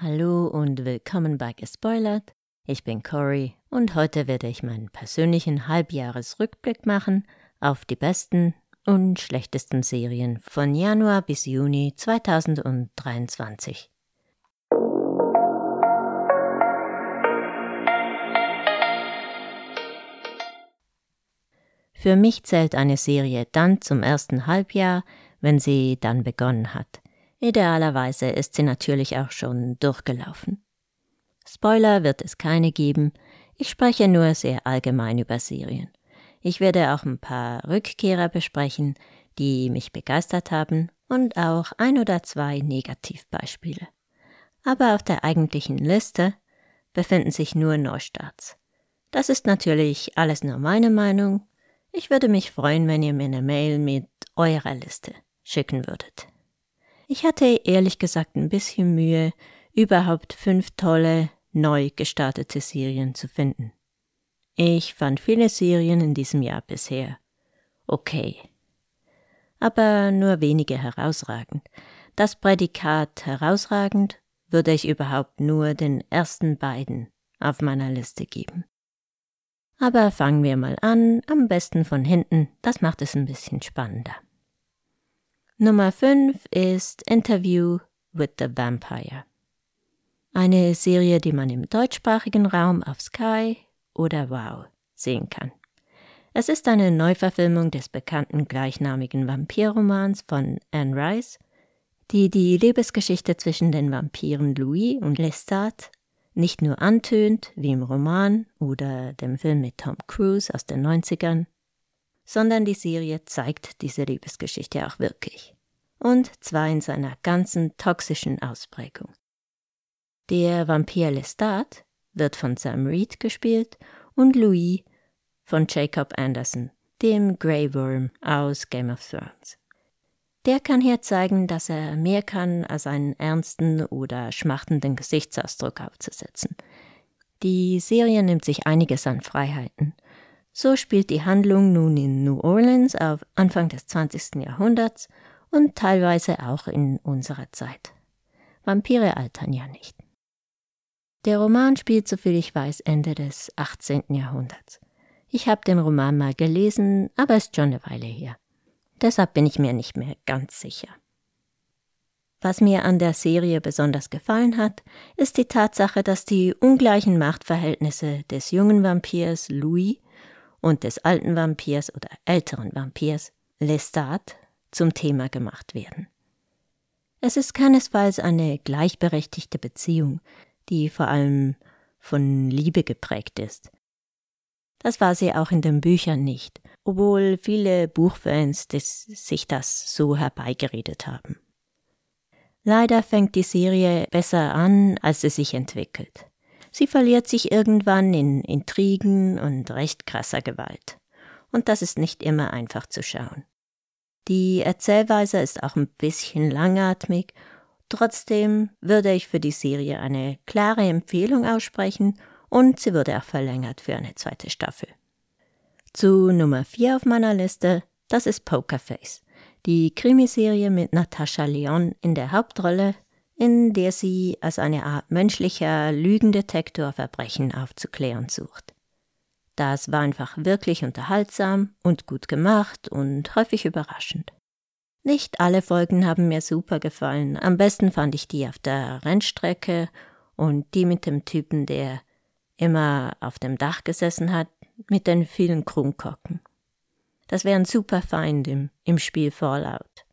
Hallo und willkommen bei Gespoilert. Ich bin Cory und heute werde ich meinen persönlichen Halbjahresrückblick machen auf die besten und schlechtesten Serien von Januar bis Juni 2023. Für mich zählt eine Serie dann zum ersten Halbjahr, wenn sie dann begonnen hat. Idealerweise ist sie natürlich auch schon durchgelaufen. Spoiler wird es keine geben, ich spreche nur sehr allgemein über Serien. Ich werde auch ein paar Rückkehrer besprechen, die mich begeistert haben und auch ein oder zwei Negativbeispiele. Aber auf der eigentlichen Liste befinden sich nur Neustarts. Das ist natürlich alles nur meine Meinung. Ich würde mich freuen, wenn ihr mir eine Mail mit eurer Liste schicken würdet. Ich hatte ehrlich gesagt ein bisschen Mühe, überhaupt fünf tolle, neu gestartete Serien zu finden. Ich fand viele Serien in diesem Jahr bisher okay. Aber nur wenige herausragend. Das Prädikat herausragend würde ich überhaupt nur den ersten beiden auf meiner Liste geben. Aber fangen wir mal an, am besten von hinten, das macht es ein bisschen spannender. Nummer 5 ist Interview with the Vampire. Eine Serie, die man im deutschsprachigen Raum auf Sky oder Wow sehen kann. Es ist eine Neuverfilmung des bekannten gleichnamigen Vampirromans von Anne Rice, die die Liebesgeschichte zwischen den Vampiren Louis und Lestat nicht nur antönt, wie im Roman oder dem Film mit Tom Cruise aus den 90ern, sondern die Serie zeigt diese Liebesgeschichte auch wirklich. Und zwar in seiner ganzen toxischen Ausprägung. Der Vampir Lestat wird von Sam Reed gespielt und Louis von Jacob Anderson, dem Grey Worm aus Game of Thrones. Der kann hier zeigen, dass er mehr kann, als einen ernsten oder schmachtenden Gesichtsausdruck aufzusetzen. Die Serie nimmt sich einiges an Freiheiten so spielt die Handlung nun in New Orleans auf Anfang des 20. Jahrhunderts und teilweise auch in unserer Zeit. Vampire altern ja nicht. Der Roman spielt, soviel ich weiß, Ende des 18. Jahrhunderts. Ich habe den Roman mal gelesen, aber ist schon eine Weile her. Deshalb bin ich mir nicht mehr ganz sicher. Was mir an der Serie besonders gefallen hat, ist die Tatsache, dass die ungleichen Machtverhältnisse des jungen Vampirs Louis und des alten Vampirs oder älteren Vampirs Lestat zum Thema gemacht werden. Es ist keinesfalls eine gleichberechtigte Beziehung, die vor allem von Liebe geprägt ist. Das war sie auch in den Büchern nicht, obwohl viele Buchfans des, sich das so herbeigeredet haben. Leider fängt die Serie besser an, als sie sich entwickelt. Sie verliert sich irgendwann in Intrigen und recht krasser Gewalt. Und das ist nicht immer einfach zu schauen. Die Erzählweise ist auch ein bisschen langatmig, trotzdem würde ich für die Serie eine klare Empfehlung aussprechen und sie wurde auch verlängert für eine zweite Staffel. Zu Nummer 4 auf meiner Liste, das ist Pokerface, die Krimiserie mit Natascha Leon in der Hauptrolle in der sie als eine Art menschlicher Lügendetektor Verbrechen aufzuklären sucht. Das war einfach wirklich unterhaltsam und gut gemacht und häufig überraschend. Nicht alle Folgen haben mir super gefallen. Am besten fand ich die auf der Rennstrecke und die mit dem Typen, der immer auf dem Dach gesessen hat, mit den vielen Krummkocken. Das wäre ein super Feind im, im Spiel Fallout.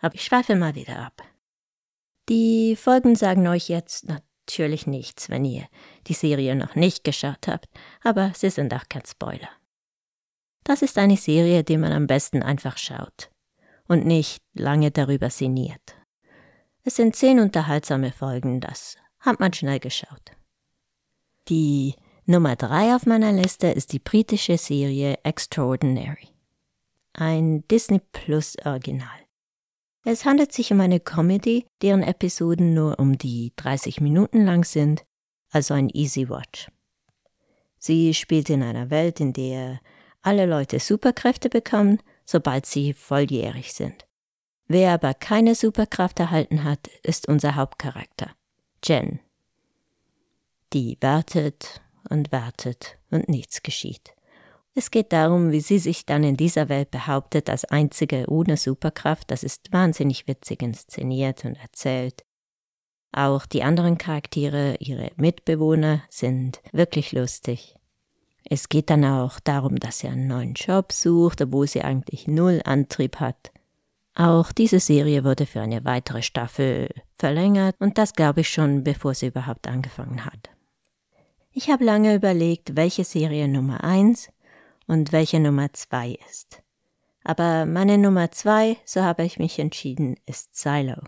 Aber ich schweife mal wieder ab. Die Folgen sagen euch jetzt natürlich nichts, wenn ihr die Serie noch nicht geschaut habt, aber sie sind auch kein Spoiler. Das ist eine Serie, die man am besten einfach schaut und nicht lange darüber sinniert. Es sind zehn unterhaltsame Folgen, das hat man schnell geschaut. Die Nummer drei auf meiner Liste ist die britische Serie Extraordinary. Ein Disney Plus Original. Es handelt sich um eine Comedy, deren Episoden nur um die 30 Minuten lang sind, also ein Easy Watch. Sie spielt in einer Welt, in der alle Leute Superkräfte bekommen, sobald sie volljährig sind. Wer aber keine Superkraft erhalten hat, ist unser Hauptcharakter. Jen. Die wartet und wartet und nichts geschieht. Es geht darum, wie sie sich dann in dieser Welt behauptet als einzige ohne Superkraft. Das ist wahnsinnig witzig inszeniert und erzählt. Auch die anderen Charaktere, ihre Mitbewohner, sind wirklich lustig. Es geht dann auch darum, dass sie einen neuen Job sucht, obwohl sie eigentlich null Antrieb hat. Auch diese Serie wurde für eine weitere Staffel verlängert und das glaube ich schon, bevor sie überhaupt angefangen hat. Ich habe lange überlegt, welche Serie Nummer eins und welche Nummer zwei ist. Aber meine Nummer zwei, so habe ich mich entschieden, ist Silo.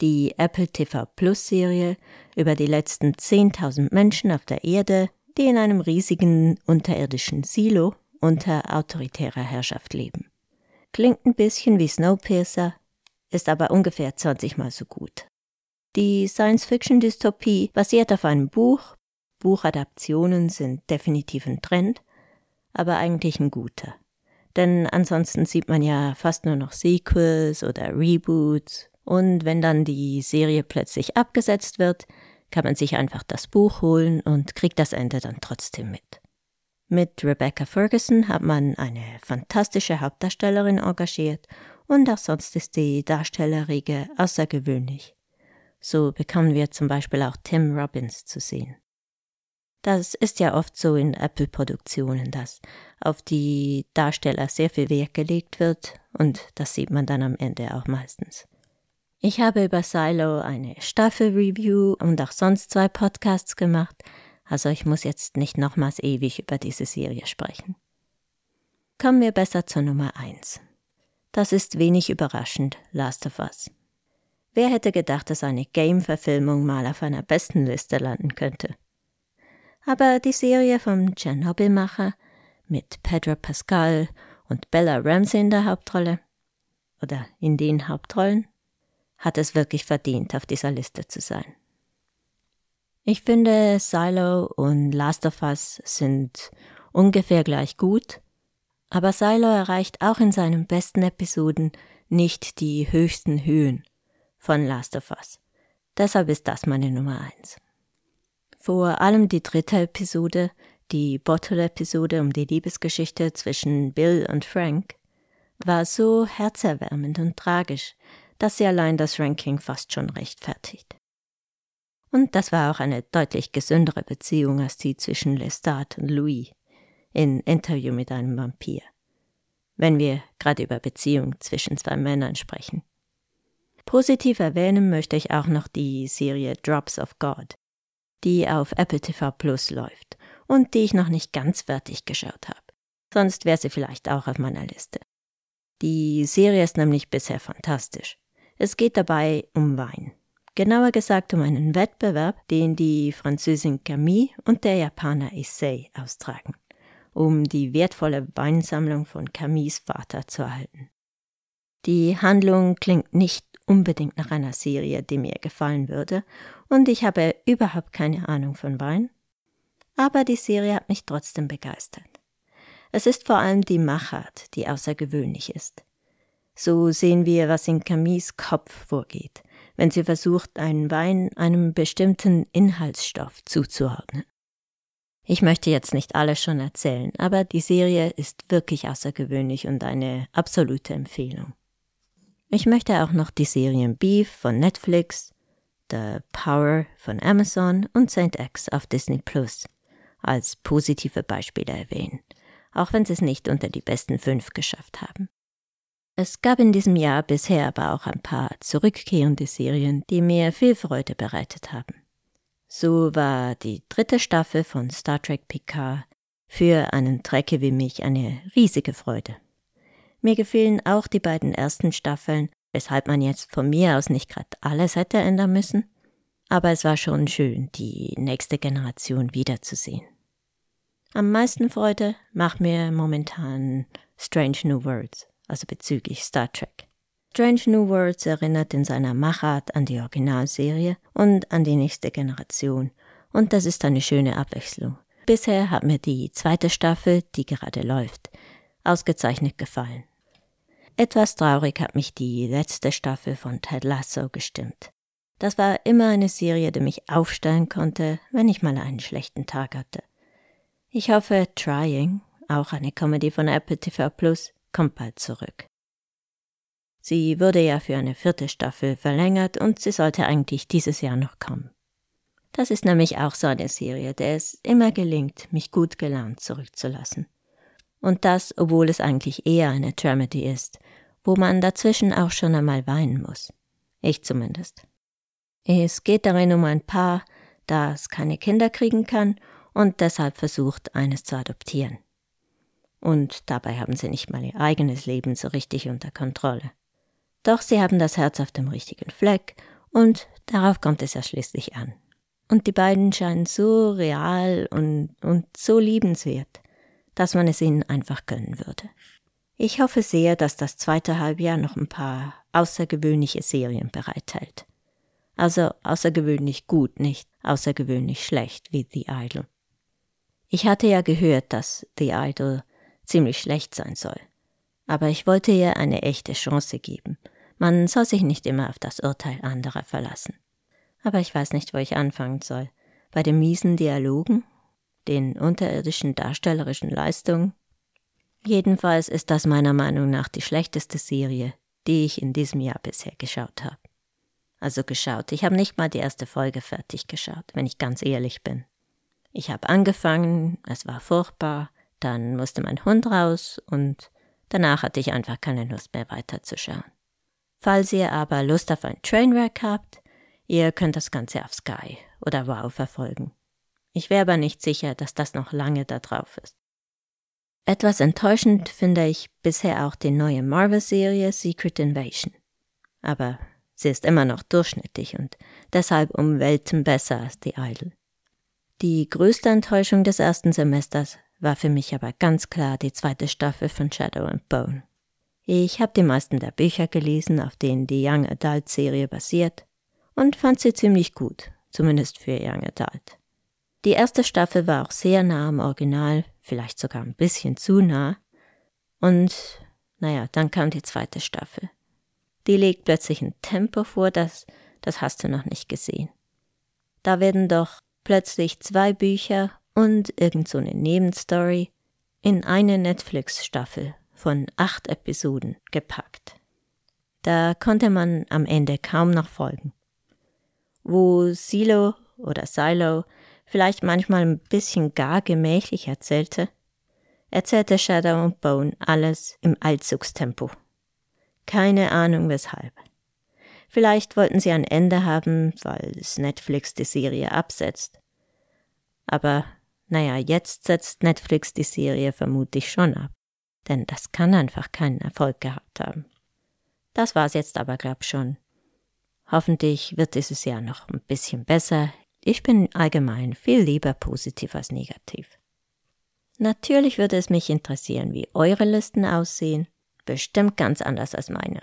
Die Apple TV Plus Serie über die letzten 10.000 Menschen auf der Erde, die in einem riesigen unterirdischen Silo unter autoritärer Herrschaft leben. Klingt ein bisschen wie Snowpiercer, ist aber ungefähr 20 mal so gut. Die Science-Fiction-Dystopie basiert auf einem Buch. Buchadaptionen sind definitiv ein Trend aber eigentlich ein guter. Denn ansonsten sieht man ja fast nur noch Sequels oder Reboots. Und wenn dann die Serie plötzlich abgesetzt wird, kann man sich einfach das Buch holen und kriegt das Ende dann trotzdem mit. Mit Rebecca Ferguson hat man eine fantastische Hauptdarstellerin engagiert und auch sonst ist die Darstellerriege außergewöhnlich. So bekommen wir zum Beispiel auch Tim Robbins zu sehen. Das ist ja oft so in Apple-Produktionen, dass auf die Darsteller sehr viel Wert gelegt wird und das sieht man dann am Ende auch meistens. Ich habe über Silo eine Staffel-Review und auch sonst zwei Podcasts gemacht, also ich muss jetzt nicht nochmals ewig über diese Serie sprechen. Kommen wir besser zur Nummer eins. Das ist wenig überraschend, Last of Us. Wer hätte gedacht, dass eine Game-Verfilmung mal auf einer besten Liste landen könnte? Aber die Serie vom Tschernobyl-Macher mit Pedro Pascal und Bella Ramsey in der Hauptrolle oder in den Hauptrollen hat es wirklich verdient, auf dieser Liste zu sein. Ich finde, Silo und Last of Us sind ungefähr gleich gut, aber Silo erreicht auch in seinen besten Episoden nicht die höchsten Höhen von Last of Us. Deshalb ist das meine Nummer eins. Vor allem die dritte Episode, die Bottle-Episode um die Liebesgeschichte zwischen Bill und Frank, war so herzerwärmend und tragisch, dass sie allein das Ranking fast schon rechtfertigt. Und das war auch eine deutlich gesündere Beziehung als die zwischen Lestat und Louis in Interview mit einem Vampir. Wenn wir gerade über Beziehungen zwischen zwei Männern sprechen. Positiv erwähnen möchte ich auch noch die Serie Drops of God, die auf Apple TV Plus läuft und die ich noch nicht ganz fertig geschaut habe. Sonst wäre sie vielleicht auch auf meiner Liste. Die Serie ist nämlich bisher fantastisch. Es geht dabei um Wein. Genauer gesagt um einen Wettbewerb, den die Französin Camille und der Japaner Issei austragen, um die wertvolle Weinsammlung von Camilles Vater zu erhalten. Die Handlung klingt nicht unbedingt nach einer Serie, die mir gefallen würde, und ich habe überhaupt keine Ahnung von Wein. Aber die Serie hat mich trotzdem begeistert. Es ist vor allem die Machart, die außergewöhnlich ist. So sehen wir, was in Camilles Kopf vorgeht, wenn sie versucht, einen Wein einem bestimmten Inhaltsstoff zuzuordnen. Ich möchte jetzt nicht alles schon erzählen, aber die Serie ist wirklich außergewöhnlich und eine absolute Empfehlung. Ich möchte auch noch die Serien Beef von Netflix, The Power von Amazon und Saint X auf Disney Plus als positive Beispiele erwähnen, auch wenn sie es nicht unter die besten fünf geschafft haben. Es gab in diesem Jahr bisher aber auch ein paar zurückkehrende Serien, die mir viel Freude bereitet haben. So war die dritte Staffel von Star Trek Picard für einen Trecke wie mich eine riesige Freude. Mir gefielen auch die beiden ersten Staffeln, weshalb man jetzt von mir aus nicht gerade alles hätte ändern müssen. Aber es war schon schön, die nächste Generation wiederzusehen. Am meisten Freude macht mir momentan Strange New Worlds, also bezüglich Star Trek. Strange New Worlds erinnert in seiner Machart an die Originalserie und an die nächste Generation, und das ist eine schöne Abwechslung. Bisher hat mir die zweite Staffel, die gerade läuft, ausgezeichnet gefallen. Etwas traurig hat mich die letzte Staffel von Ted Lasso gestimmt. Das war immer eine Serie, die mich aufstellen konnte, wenn ich mal einen schlechten Tag hatte. Ich hoffe, Trying, auch eine Comedy von Apple TV Plus, kommt bald zurück. Sie wurde ja für eine vierte Staffel verlängert und sie sollte eigentlich dieses Jahr noch kommen. Das ist nämlich auch so eine Serie, der es immer gelingt, mich gut gelaunt zurückzulassen. Und das, obwohl es eigentlich eher eine Dramedy ist, wo man dazwischen auch schon einmal weinen muss. Ich zumindest. Es geht darin um ein Paar, das keine Kinder kriegen kann und deshalb versucht, eines zu adoptieren. Und dabei haben sie nicht mal ihr eigenes Leben so richtig unter Kontrolle. Doch sie haben das Herz auf dem richtigen Fleck und darauf kommt es ja schließlich an. Und die beiden scheinen so real und, und so liebenswert, dass man es ihnen einfach gönnen würde. Ich hoffe sehr, dass das zweite Halbjahr noch ein paar außergewöhnliche Serien bereithält. Also außergewöhnlich gut, nicht außergewöhnlich schlecht wie The Idol. Ich hatte ja gehört, dass The Idol ziemlich schlecht sein soll. Aber ich wollte ihr eine echte Chance geben man soll sich nicht immer auf das Urteil anderer verlassen. Aber ich weiß nicht, wo ich anfangen soll. Bei den miesen Dialogen, den unterirdischen darstellerischen Leistungen. Jedenfalls ist das meiner Meinung nach die schlechteste Serie, die ich in diesem Jahr bisher geschaut habe. Also geschaut, ich habe nicht mal die erste Folge fertig geschaut, wenn ich ganz ehrlich bin. Ich habe angefangen, es war furchtbar, dann musste mein Hund raus und danach hatte ich einfach keine Lust mehr weiterzuschauen. Falls ihr aber Lust auf ein Trainwreck habt, ihr könnt das Ganze auf Sky oder Wow verfolgen. Ich wäre aber nicht sicher, dass das noch lange da drauf ist. Etwas enttäuschend finde ich bisher auch die neue Marvel-Serie Secret Invasion. Aber sie ist immer noch durchschnittlich und deshalb um Welten besser als die Idol. Die größte Enttäuschung des ersten Semesters war für mich aber ganz klar die zweite Staffel von Shadow and Bone. Ich habe die meisten der Bücher gelesen, auf denen die Young Adult Serie basiert, und fand sie ziemlich gut, zumindest für Young Adult. Die erste Staffel war auch sehr nah am Original, vielleicht sogar ein bisschen zu nah. Und naja, dann kam die zweite Staffel. Die legt plötzlich ein Tempo vor, das, das hast du noch nicht gesehen. Da werden doch plötzlich zwei Bücher und irgend so eine Nebenstory in eine Netflix-Staffel von acht Episoden gepackt. Da konnte man am Ende kaum noch folgen. Wo Silo oder Silo vielleicht manchmal ein bisschen gar gemächlich erzählte, erzählte Shadow und Bone alles im Allzugstempo. Keine Ahnung weshalb. Vielleicht wollten sie ein Ende haben, weil es Netflix die Serie absetzt. Aber naja, jetzt setzt Netflix die Serie vermutlich schon ab denn das kann einfach keinen Erfolg gehabt haben. Das war's jetzt aber, glaub schon. Hoffentlich wird dieses Jahr noch ein bisschen besser. Ich bin allgemein viel lieber positiv als negativ. Natürlich würde es mich interessieren, wie eure Listen aussehen. Bestimmt ganz anders als meine.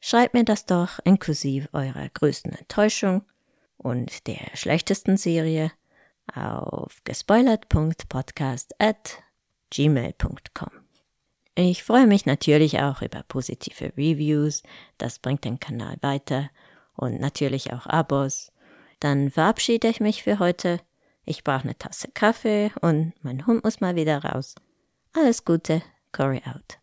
Schreibt mir das doch inklusive eurer größten Enttäuschung und der schlechtesten Serie auf gespoilert.podcast at gmail.com. Ich freue mich natürlich auch über positive Reviews, das bringt den Kanal weiter und natürlich auch Abos. Dann verabschiede ich mich für heute. Ich brauche eine Tasse Kaffee und mein Hund muss mal wieder raus. Alles Gute, Cory out.